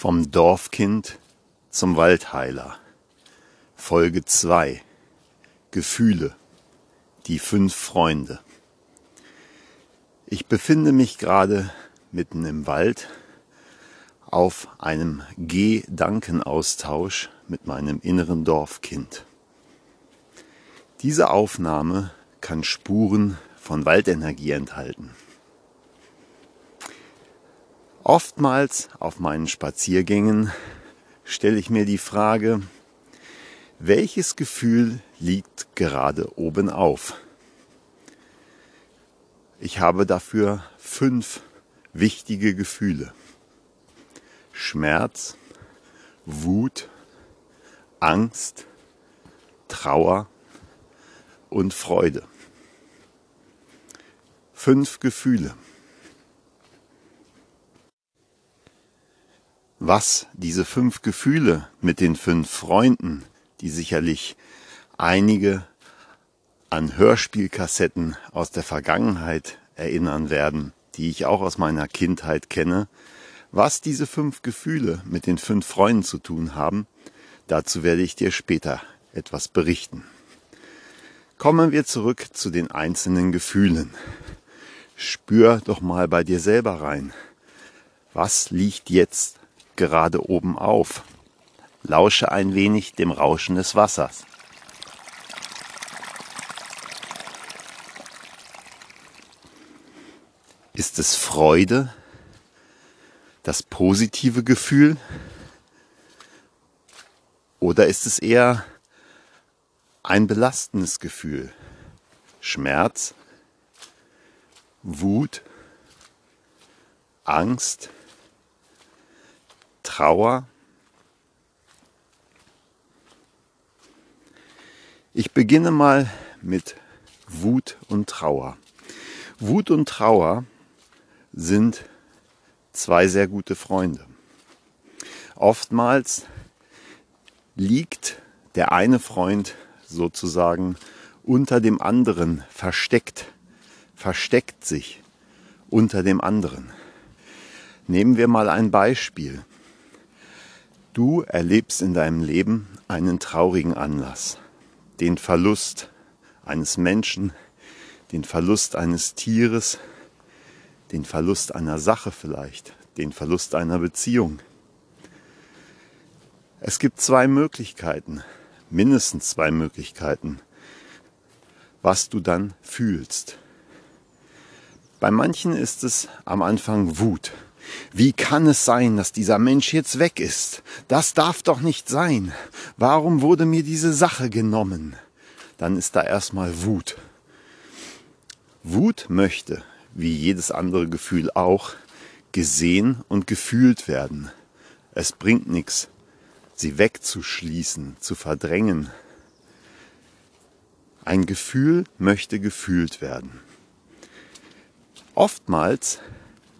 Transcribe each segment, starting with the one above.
Vom Dorfkind zum Waldheiler. Folge 2. Gefühle. Die fünf Freunde. Ich befinde mich gerade mitten im Wald auf einem Gedankenaustausch mit meinem inneren Dorfkind. Diese Aufnahme kann Spuren von Waldenergie enthalten. Oftmals auf meinen Spaziergängen stelle ich mir die Frage, welches Gefühl liegt gerade oben auf? Ich habe dafür fünf wichtige Gefühle. Schmerz, Wut, Angst, Trauer und Freude. Fünf Gefühle. Was diese fünf Gefühle mit den fünf Freunden, die sicherlich einige an Hörspielkassetten aus der Vergangenheit erinnern werden, die ich auch aus meiner Kindheit kenne, was diese fünf Gefühle mit den fünf Freunden zu tun haben, dazu werde ich dir später etwas berichten. Kommen wir zurück zu den einzelnen Gefühlen. Spür doch mal bei dir selber rein. Was liegt jetzt gerade oben auf. Lausche ein wenig dem Rauschen des Wassers. Ist es Freude, das positive Gefühl? Oder ist es eher ein belastendes Gefühl? Schmerz, Wut, Angst, Trauer. Ich beginne mal mit Wut und Trauer. Wut und Trauer sind zwei sehr gute Freunde. Oftmals liegt der eine Freund sozusagen unter dem anderen versteckt, versteckt sich unter dem anderen. Nehmen wir mal ein Beispiel. Du erlebst in deinem Leben einen traurigen Anlass, den Verlust eines Menschen, den Verlust eines Tieres, den Verlust einer Sache vielleicht, den Verlust einer Beziehung. Es gibt zwei Möglichkeiten, mindestens zwei Möglichkeiten, was du dann fühlst. Bei manchen ist es am Anfang Wut. Wie kann es sein, dass dieser Mensch jetzt weg ist? Das darf doch nicht sein. Warum wurde mir diese Sache genommen? Dann ist da erstmal Wut. Wut möchte, wie jedes andere Gefühl auch, gesehen und gefühlt werden. Es bringt nichts, sie wegzuschließen, zu verdrängen. Ein Gefühl möchte gefühlt werden. Oftmals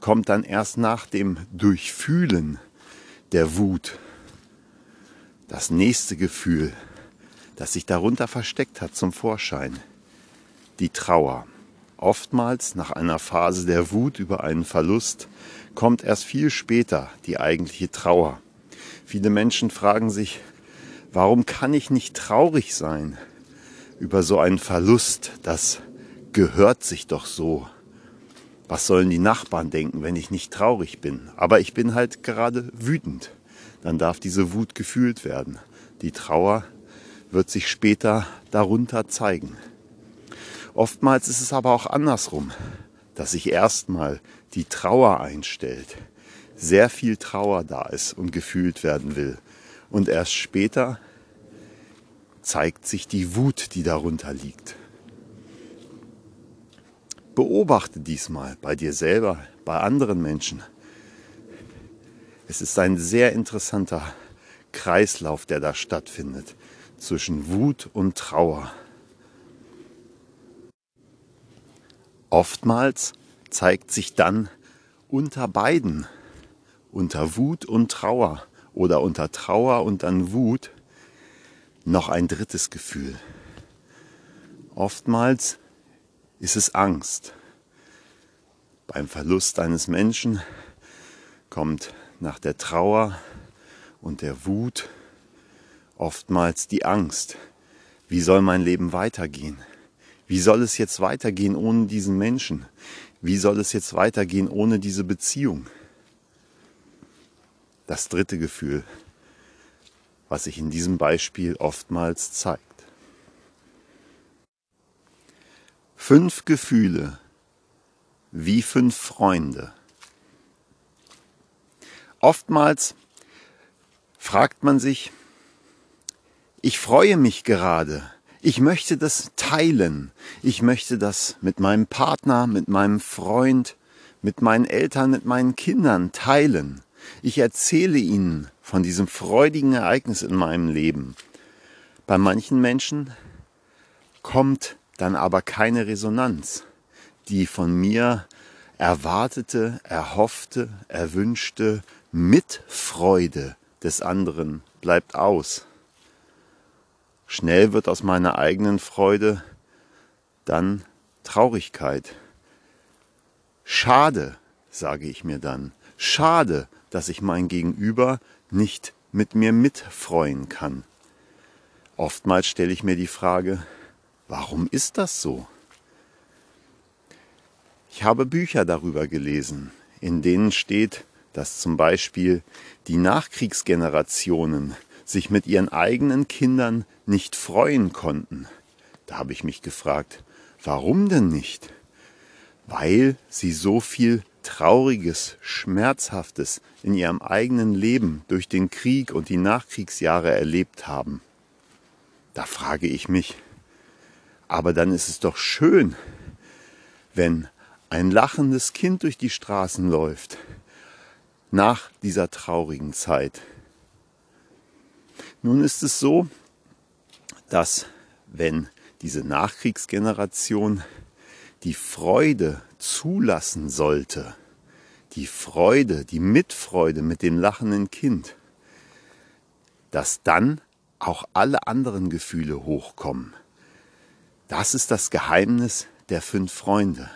kommt dann erst nach dem Durchfühlen der Wut das nächste Gefühl, das sich darunter versteckt hat, zum Vorschein. Die Trauer. Oftmals nach einer Phase der Wut über einen Verlust kommt erst viel später die eigentliche Trauer. Viele Menschen fragen sich, warum kann ich nicht traurig sein über so einen Verlust? Das gehört sich doch so was sollen die Nachbarn denken, wenn ich nicht traurig bin? Aber ich bin halt gerade wütend. Dann darf diese Wut gefühlt werden. Die Trauer wird sich später darunter zeigen. Oftmals ist es aber auch andersrum, dass sich erstmal die Trauer einstellt, sehr viel Trauer da ist und gefühlt werden will. Und erst später zeigt sich die Wut, die darunter liegt. Beobachte diesmal bei dir selber, bei anderen Menschen. Es ist ein sehr interessanter Kreislauf, der da stattfindet zwischen Wut und Trauer. Oftmals zeigt sich dann unter beiden, unter Wut und Trauer oder unter Trauer und dann Wut, noch ein drittes Gefühl. Oftmals ist es Angst. Beim Verlust eines Menschen kommt nach der Trauer und der Wut oftmals die Angst. Wie soll mein Leben weitergehen? Wie soll es jetzt weitergehen ohne diesen Menschen? Wie soll es jetzt weitergehen ohne diese Beziehung? Das dritte Gefühl, was sich in diesem Beispiel oftmals zeigt. Fünf Gefühle wie fünf Freunde. Oftmals fragt man sich, ich freue mich gerade, ich möchte das teilen, ich möchte das mit meinem Partner, mit meinem Freund, mit meinen Eltern, mit meinen Kindern teilen. Ich erzähle ihnen von diesem freudigen Ereignis in meinem Leben. Bei manchen Menschen kommt dann aber keine Resonanz, die von mir erwartete, erhoffte, erwünschte Mitfreude des anderen bleibt aus. Schnell wird aus meiner eigenen Freude dann Traurigkeit. Schade, sage ich mir dann, schade, dass ich mein Gegenüber nicht mit mir mitfreuen kann. Oftmals stelle ich mir die Frage, warum ist das so? Ich habe Bücher darüber gelesen, in denen steht, dass zum Beispiel die Nachkriegsgenerationen sich mit ihren eigenen Kindern nicht freuen konnten. Da habe ich mich gefragt, warum denn nicht? Weil sie so viel Trauriges, Schmerzhaftes in ihrem eigenen Leben durch den Krieg und die Nachkriegsjahre erlebt haben. Da frage ich mich, aber dann ist es doch schön, wenn ein lachendes Kind durch die Straßen läuft nach dieser traurigen Zeit. Nun ist es so, dass wenn diese Nachkriegsgeneration die Freude zulassen sollte, die Freude, die Mitfreude mit dem lachenden Kind, dass dann auch alle anderen Gefühle hochkommen. Das ist das Geheimnis der fünf Freunde.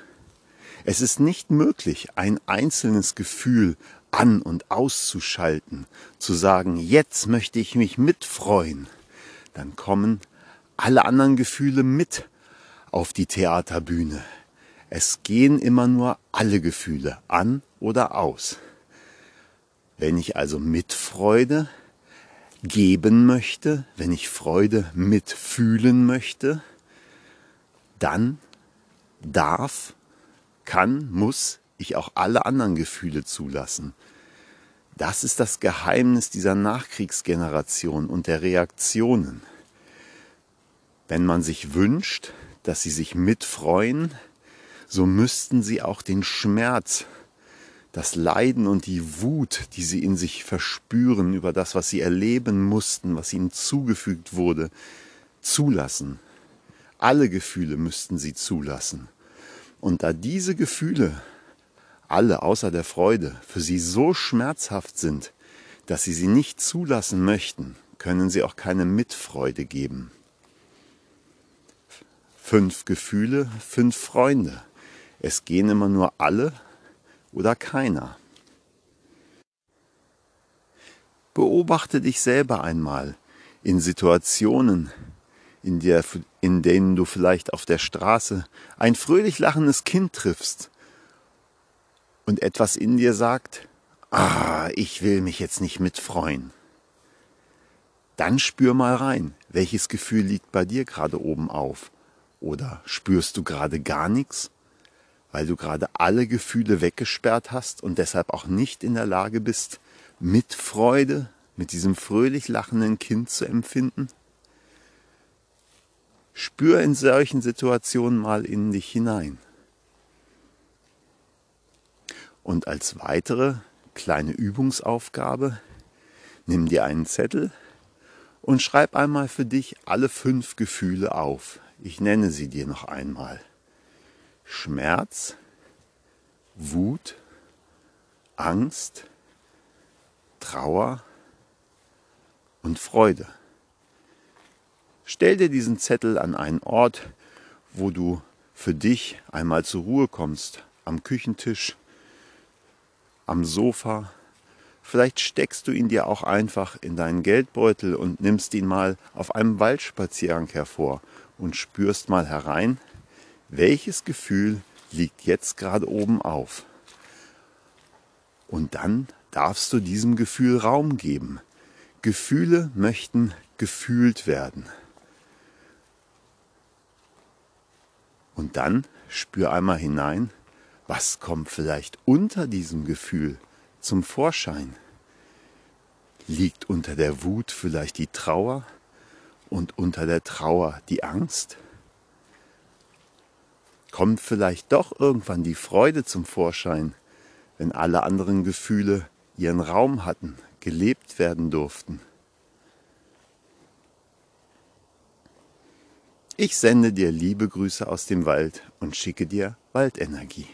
Es ist nicht möglich, ein einzelnes Gefühl an und auszuschalten, zu sagen, jetzt möchte ich mich mitfreuen. Dann kommen alle anderen Gefühle mit auf die Theaterbühne. Es gehen immer nur alle Gefühle an oder aus. Wenn ich also Mitfreude geben möchte, wenn ich Freude mitfühlen möchte, dann darf, kann, muss ich auch alle anderen Gefühle zulassen. Das ist das Geheimnis dieser Nachkriegsgeneration und der Reaktionen. Wenn man sich wünscht, dass sie sich mitfreuen, so müssten sie auch den Schmerz, das Leiden und die Wut, die sie in sich verspüren über das, was sie erleben mussten, was ihnen zugefügt wurde, zulassen. Alle Gefühle müssten sie zulassen. Und da diese Gefühle, alle außer der Freude, für sie so schmerzhaft sind, dass sie sie nicht zulassen möchten, können sie auch keine Mitfreude geben. Fünf Gefühle, fünf Freunde. Es gehen immer nur alle oder keiner. Beobachte dich selber einmal in Situationen, in, der, in denen du vielleicht auf der Straße ein fröhlich lachendes Kind triffst und etwas in dir sagt, ah, ich will mich jetzt nicht mitfreuen. Dann spür mal rein, welches Gefühl liegt bei dir gerade oben auf. Oder spürst du gerade gar nichts? weil du gerade alle Gefühle weggesperrt hast und deshalb auch nicht in der Lage bist, mit Freude, mit diesem fröhlich lachenden Kind zu empfinden? Spür in solchen Situationen mal in dich hinein. Und als weitere kleine Übungsaufgabe, nimm dir einen Zettel und schreib einmal für dich alle fünf Gefühle auf. Ich nenne sie dir noch einmal. Schmerz, Wut, Angst, Trauer und Freude. Stell dir diesen Zettel an einen Ort, wo du für dich einmal zur Ruhe kommst, am Küchentisch, am Sofa, Vielleicht steckst du ihn dir auch einfach in deinen Geldbeutel und nimmst ihn mal auf einem Waldspaziergang hervor und spürst mal herein, welches Gefühl liegt jetzt gerade oben auf. Und dann darfst du diesem Gefühl Raum geben. Gefühle möchten gefühlt werden. Und dann spür einmal hinein, was kommt vielleicht unter diesem Gefühl zum Vorschein. Liegt unter der Wut vielleicht die Trauer und unter der Trauer die Angst? Kommt vielleicht doch irgendwann die Freude zum Vorschein, wenn alle anderen Gefühle ihren Raum hatten, gelebt werden durften? Ich sende dir liebe Grüße aus dem Wald und schicke dir Waldenergie.